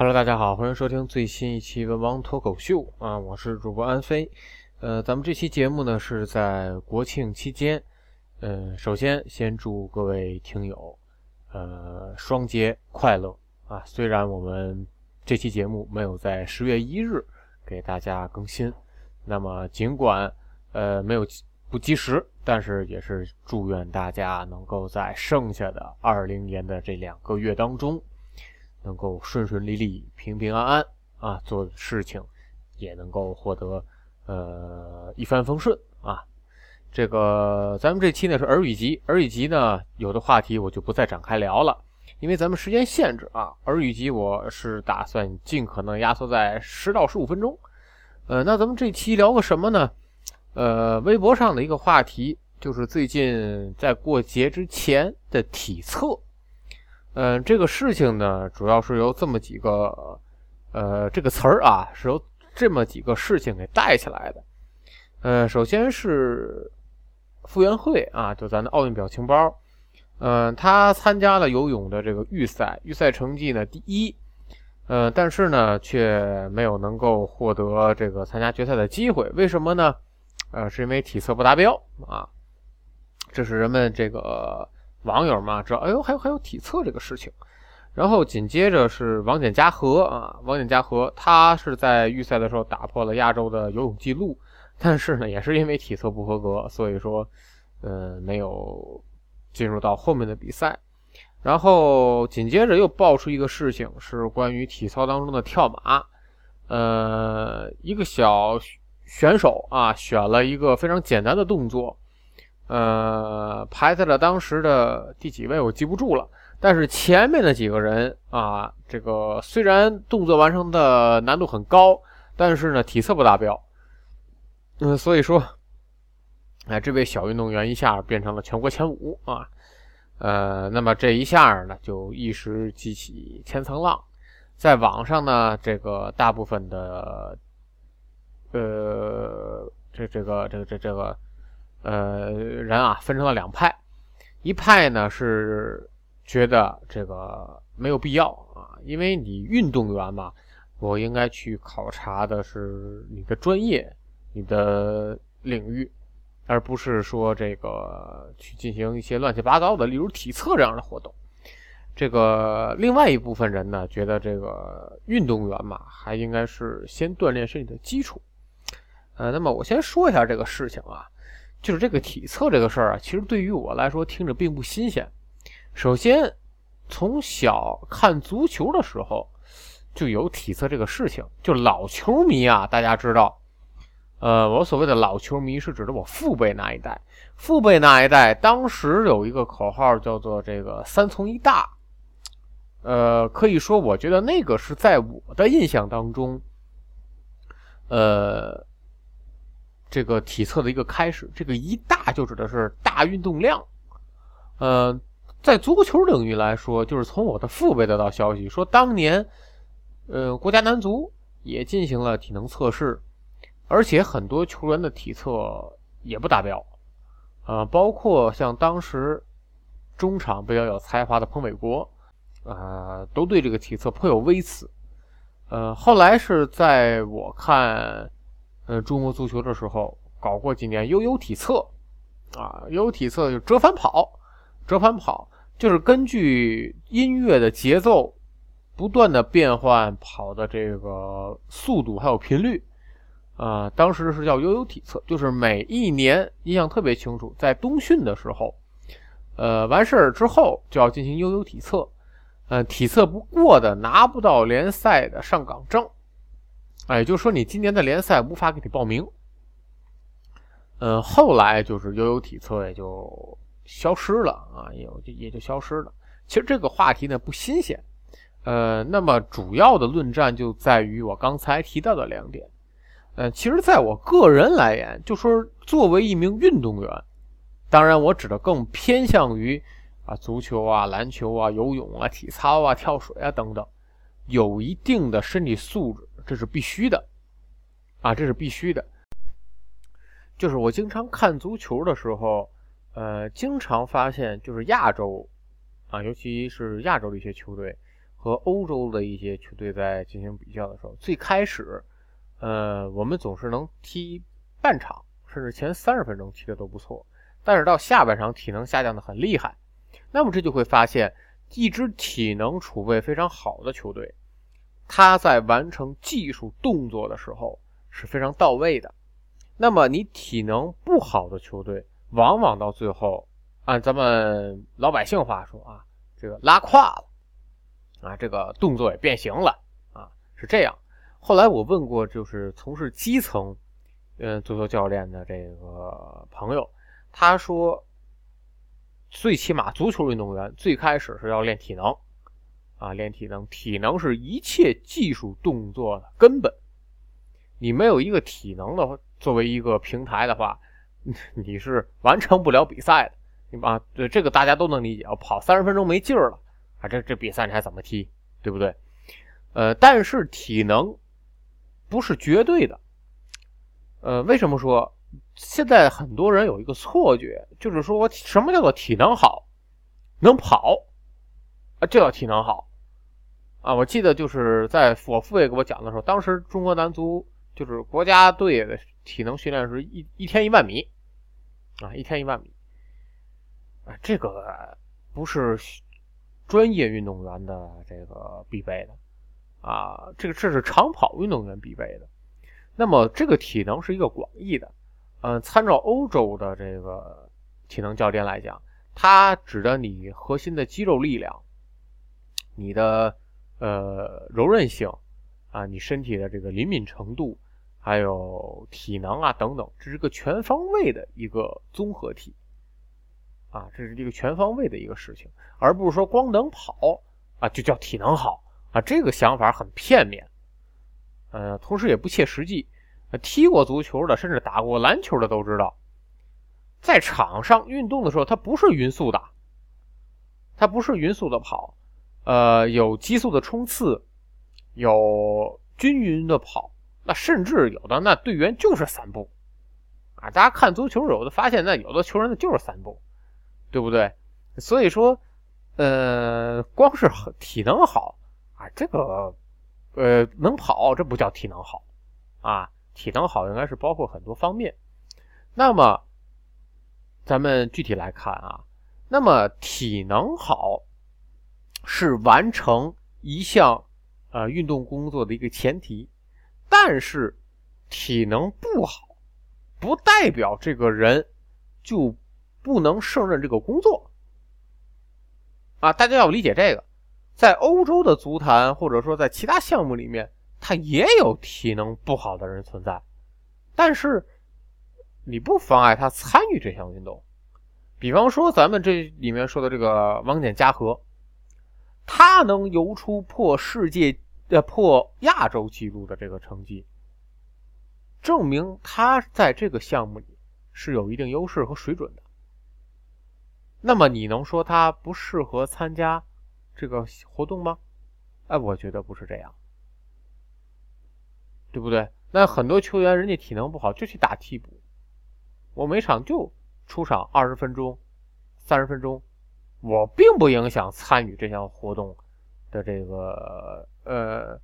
Hello，大家好，欢迎收听最新一期《文王脱口秀》啊，我是主播安飞。呃，咱们这期节目呢是在国庆期间，呃，首先先祝各位听友，呃，双节快乐啊！虽然我们这期节目没有在十月一日给大家更新，那么尽管呃没有不及时，但是也是祝愿大家能够在剩下的二零年的这两个月当中。能够顺顺利利、平平安安啊，做事情也能够获得呃一帆风顺啊。这个咱们这期呢是儿语集，儿语集呢有的话题我就不再展开聊了，因为咱们时间限制啊。儿语集我是打算尽可能压缩在十到十五分钟。呃，那咱们这期聊个什么呢？呃，微博上的一个话题就是最近在过节之前的体测。嗯，这个事情呢，主要是由这么几个，呃，这个词儿啊，是由这么几个事情给带起来的。呃，首先是傅园慧啊，就咱的奥运表情包，嗯，他参加了游泳的这个预赛，预赛成绩呢第一，呃，但是呢却没有能够获得这个参加决赛的机会，为什么呢？呃，是因为体测不达标啊，这是人们这个。网友嘛，知道，哎呦，还有还有体测这个事情，然后紧接着是王简嘉禾啊，王简嘉禾，他是在预赛的时候打破了亚洲的游泳记录，但是呢，也是因为体测不合格，所以说，呃，没有进入到后面的比赛。然后紧接着又爆出一个事情，是关于体操当中的跳马，呃，一个小选手啊，选了一个非常简单的动作。呃，排在了当时的第几位我记不住了，但是前面的几个人啊，这个虽然动作完成的难度很高，但是呢体测不达标，嗯，所以说，哎，这位小运动员一下变成了全国前五啊，呃，那么这一下呢就一时激起千层浪，在网上呢，这个大部分的，呃，这这个这个这这个。呃，人啊分成了两派，一派呢是觉得这个没有必要啊，因为你运动员嘛，我应该去考察的是你的专业、你的领域，而不是说这个去进行一些乱七八糟的，例如体测这样的活动。这个另外一部分人呢，觉得这个运动员嘛，还应该是先锻炼身体的基础。呃，那么我先说一下这个事情啊。就是这个体测这个事儿啊，其实对于我来说听着并不新鲜。首先，从小看足球的时候就有体测这个事情。就老球迷啊，大家知道，呃，我所谓的老球迷是指的我父辈那一代。父辈那一代当时有一个口号叫做“这个三从一大”，呃，可以说我觉得那个是在我的印象当中，呃。这个体测的一个开始，这个一大就指的是大运动量。呃，在足球领域来说，就是从我的父辈得到消息说，当年，呃，国家男足也进行了体能测试，而且很多球员的体测也不达标。呃，包括像当时中场比较有才华的彭伟国，啊，都对这个体测颇有微词。呃，后来是在我看。呃，中国足球的时候搞过几年悠悠体测，啊，悠悠体测就折返跑，折返跑就是根据音乐的节奏不断的变换跑的这个速度还有频率，啊，当时是叫悠悠体测，就是每一年印象特别清楚，在冬训的时候，呃，完事儿之后就要进行悠悠体测，呃，体测不过的拿不到联赛的上岗证，哎，就说你今年的联赛无法给你报名，呃，后来就是悠悠体测也就消失了啊，也就也就消失了。其实这个话题呢不新鲜。呃，那么主要的论战就在于我刚才提到的两点。呃，其实在我个人来言，就说作为一名运动员，当然我指的更偏向于啊足球啊、篮球啊、游泳啊、体操啊、跳水啊等等，有一定的身体素质，这是必须的啊，这是必须的。就是我经常看足球的时候，呃，经常发现就是亚洲啊，尤其是亚洲的一些球队。和欧洲的一些球队在进行比较的时候，最开始，呃，我们总是能踢半场，甚至前三十分钟踢的都不错。但是到下半场，体能下降的很厉害。那么这就会发现，一支体能储备非常好的球队，他在完成技术动作的时候是非常到位的。那么你体能不好的球队，往往到最后，按咱们老百姓话说啊，这个拉胯了。啊，这个动作也变形了啊，是这样。后来我问过，就是从事基层，嗯，足球教练的这个朋友，他说，最起码足球运动员最开始是要练体能，啊，练体能，体能是一切技术动作的根本。你没有一个体能的作为一个平台的话，你是完成不了比赛的。你啊，对这个大家都能理解。我跑三十分钟没劲儿了。啊，这这比赛你还怎么踢，对不对？呃，但是体能不是绝对的。呃，为什么说现在很多人有一个错觉，就是说什么叫做体能好，能跑啊，就叫体能好啊。我记得就是在我父辈给我讲的时候，当时中国男足就是国家队的体能训练是一一天一万米啊，一天一万米啊，这个不是。专业运动员的这个必备的啊，这个这是长跑运动员必备的。那么这个体能是一个广义的，嗯，参照欧洲的这个体能教练来讲，它指的你核心的肌肉力量、你的呃柔韧性啊、你身体的这个灵敏程度，还有体能啊等等，这是个全方位的一个综合体。啊，这是一个全方位的一个事情，而不是说光能跑啊就叫体能好啊，这个想法很片面，呃，同时也不切实际。踢过足球的，甚至打过篮球的都知道，在场上运动的时候，它不是匀速的，它不是匀速的跑，呃，有急速的冲刺，有均匀的跑，那甚至有的那队员就是散步啊。大家看足球，有的发现那有的球员那就是散步。对不对？所以说，呃，光是体能好啊，这个，呃，能跑这不叫体能好啊。体能好应该是包括很多方面。那么，咱们具体来看啊，那么体能好是完成一项呃运动工作的一个前提，但是体能不好不代表这个人就。不能胜任这个工作啊！大家要理解这个，在欧洲的足坛或者说在其他项目里面，他也有体能不好的人存在，但是你不妨碍他参与这项运动。比方说咱们这里面说的这个王简嘉禾，他能游出破世界呃破亚洲纪录的这个成绩，证明他在这个项目里是有一定优势和水准的。那么你能说他不适合参加这个活动吗？哎，我觉得不是这样，对不对？那很多球员人家体能不好就去打替补，我每场就出场二十分钟、三十分钟，我并不影响参与这项活动的这个呃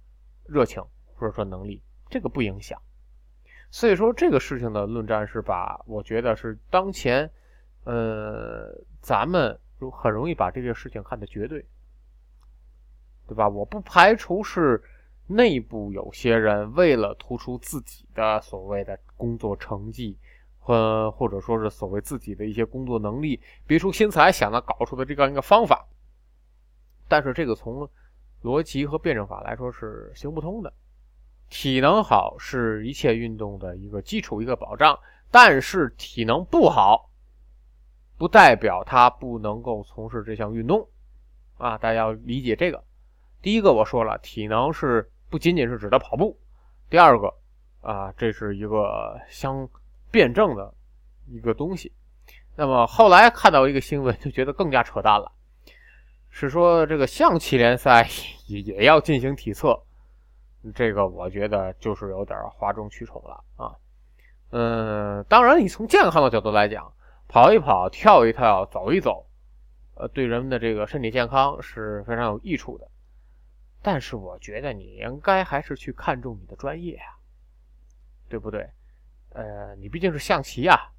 热情或者说能力，这个不影响。所以说这个事情的论战是把我觉得是当前。呃，咱们很容易把这件事情看得绝对，对吧？我不排除是内部有些人为了突出自己的所谓的工作成绩，或或者说是所谓自己的一些工作能力，别出心裁想的搞出的这样一个方法。但是这个从逻辑和辩证法来说是行不通的。体能好是一切运动的一个基础、一个保障，但是体能不好，不代表他不能够从事这项运动啊！大家要理解这个。第一个我说了，体能是不仅仅是指的跑步；第二个啊，这是一个相辩证的一个东西。那么后来看到一个新闻，就觉得更加扯淡了。是说这个象棋联赛也也要进行体测，这个我觉得就是有点哗众取宠了啊。嗯，当然你从健康的角度来讲，跑一跑、跳一跳、走一走，呃，对人们的这个身体健康是非常有益处的。但是我觉得你应该还是去看重你的专业啊，对不对？呃，你毕竟是象棋呀，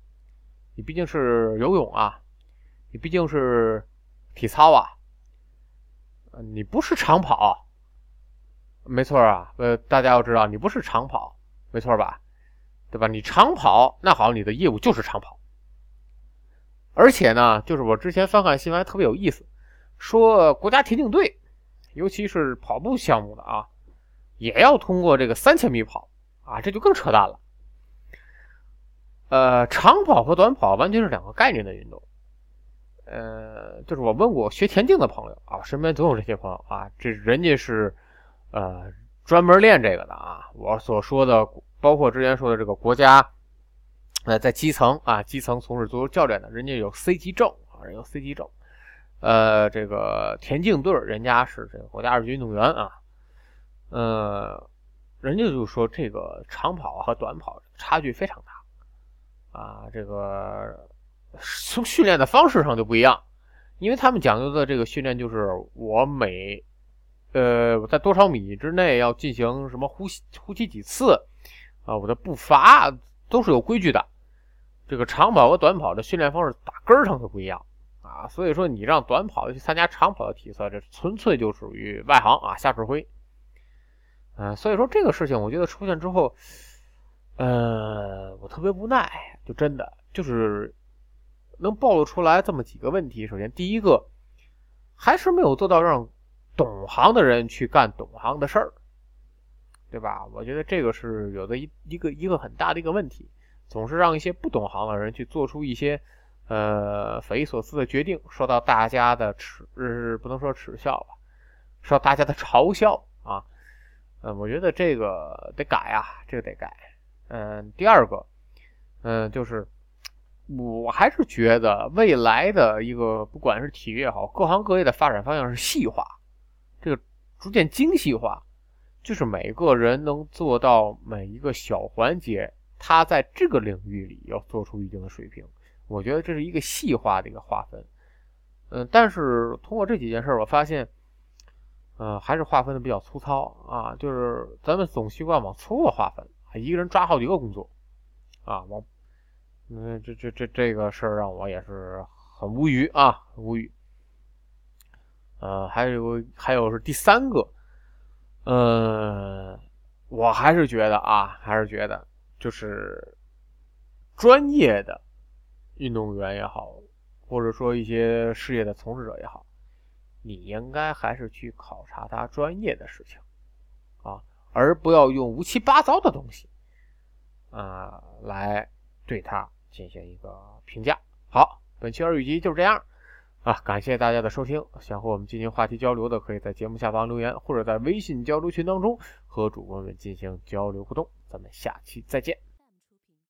你毕竟是游泳啊，你毕竟是体操啊。你不是长跑，没错啊。呃，大家要知道，你不是长跑，没错吧？对吧？你长跑，那好，你的业务就是长跑。而且呢，就是我之前翻看新闻特别有意思，说国家田径队，尤其是跑步项目的啊，也要通过这个三千米跑啊，这就更扯淡了。呃，长跑和短跑完全是两个概念的运动。呃，就是我问过学田径的朋友啊，身边总有这些朋友啊，这人家是呃专门练这个的啊。我所说的，包括之前说的这个国家，呃，在基层啊，基层从事足球教练的，人家有 C 级证啊，人有 C 级证。呃，这个田径队人家是这个国家二级运动员啊，呃，人家就说这个长跑和短跑差距非常大啊，这个。从训练的方式上就不一样，因为他们讲究的这个训练就是我每，呃我，在多少米之内要进行什么呼吸，呼吸几次，啊，我的步伐都是有规矩的。这个长跑和短跑的训练方式打根儿上就不一样啊，所以说你让短跑去参加长跑的体测，这纯粹就属于外行啊，瞎指挥。嗯，所以说这个事情我觉得出现之后，呃，我特别无奈，就真的就是。能暴露出来这么几个问题，首先第一个，还是没有做到让懂行的人去干懂行的事儿，对吧？我觉得这个是有的一一个一个很大的一个问题，总是让一些不懂行的人去做出一些呃匪夷所思的决定，受到大家的耻，呃不能说耻笑吧，受到大家的嘲笑啊。嗯，我觉得这个得改啊，这个得改。嗯，第二个，嗯，就是。我还是觉得未来的一个，不管是体育也好，各行各业的发展方向是细化，这个逐渐精细化，就是每个人能做到每一个小环节，他在这个领域里要做出一定的水平。我觉得这是一个细化的一个划分。嗯，但是通过这几件事，我发现，呃，还是划分的比较粗糙啊，就是咱们总习惯往粗了划分，一个人抓好几个工作，啊，我。嗯，这这这这个事儿让我也是很无语啊，无语。呃，还有还有是第三个，呃，我还是觉得啊，还是觉得就是专业的运动员也好，或者说一些事业的从事者也好，你应该还是去考察他专业的事情啊，而不要用无七八糟的东西啊来对它。进行一个评价。好，本期耳语集就是这样啊，感谢大家的收听。想和我们进行话题交流的，可以在节目下方留言，或者在微信交流群当中和主播们进行交流互动。咱们下期再见。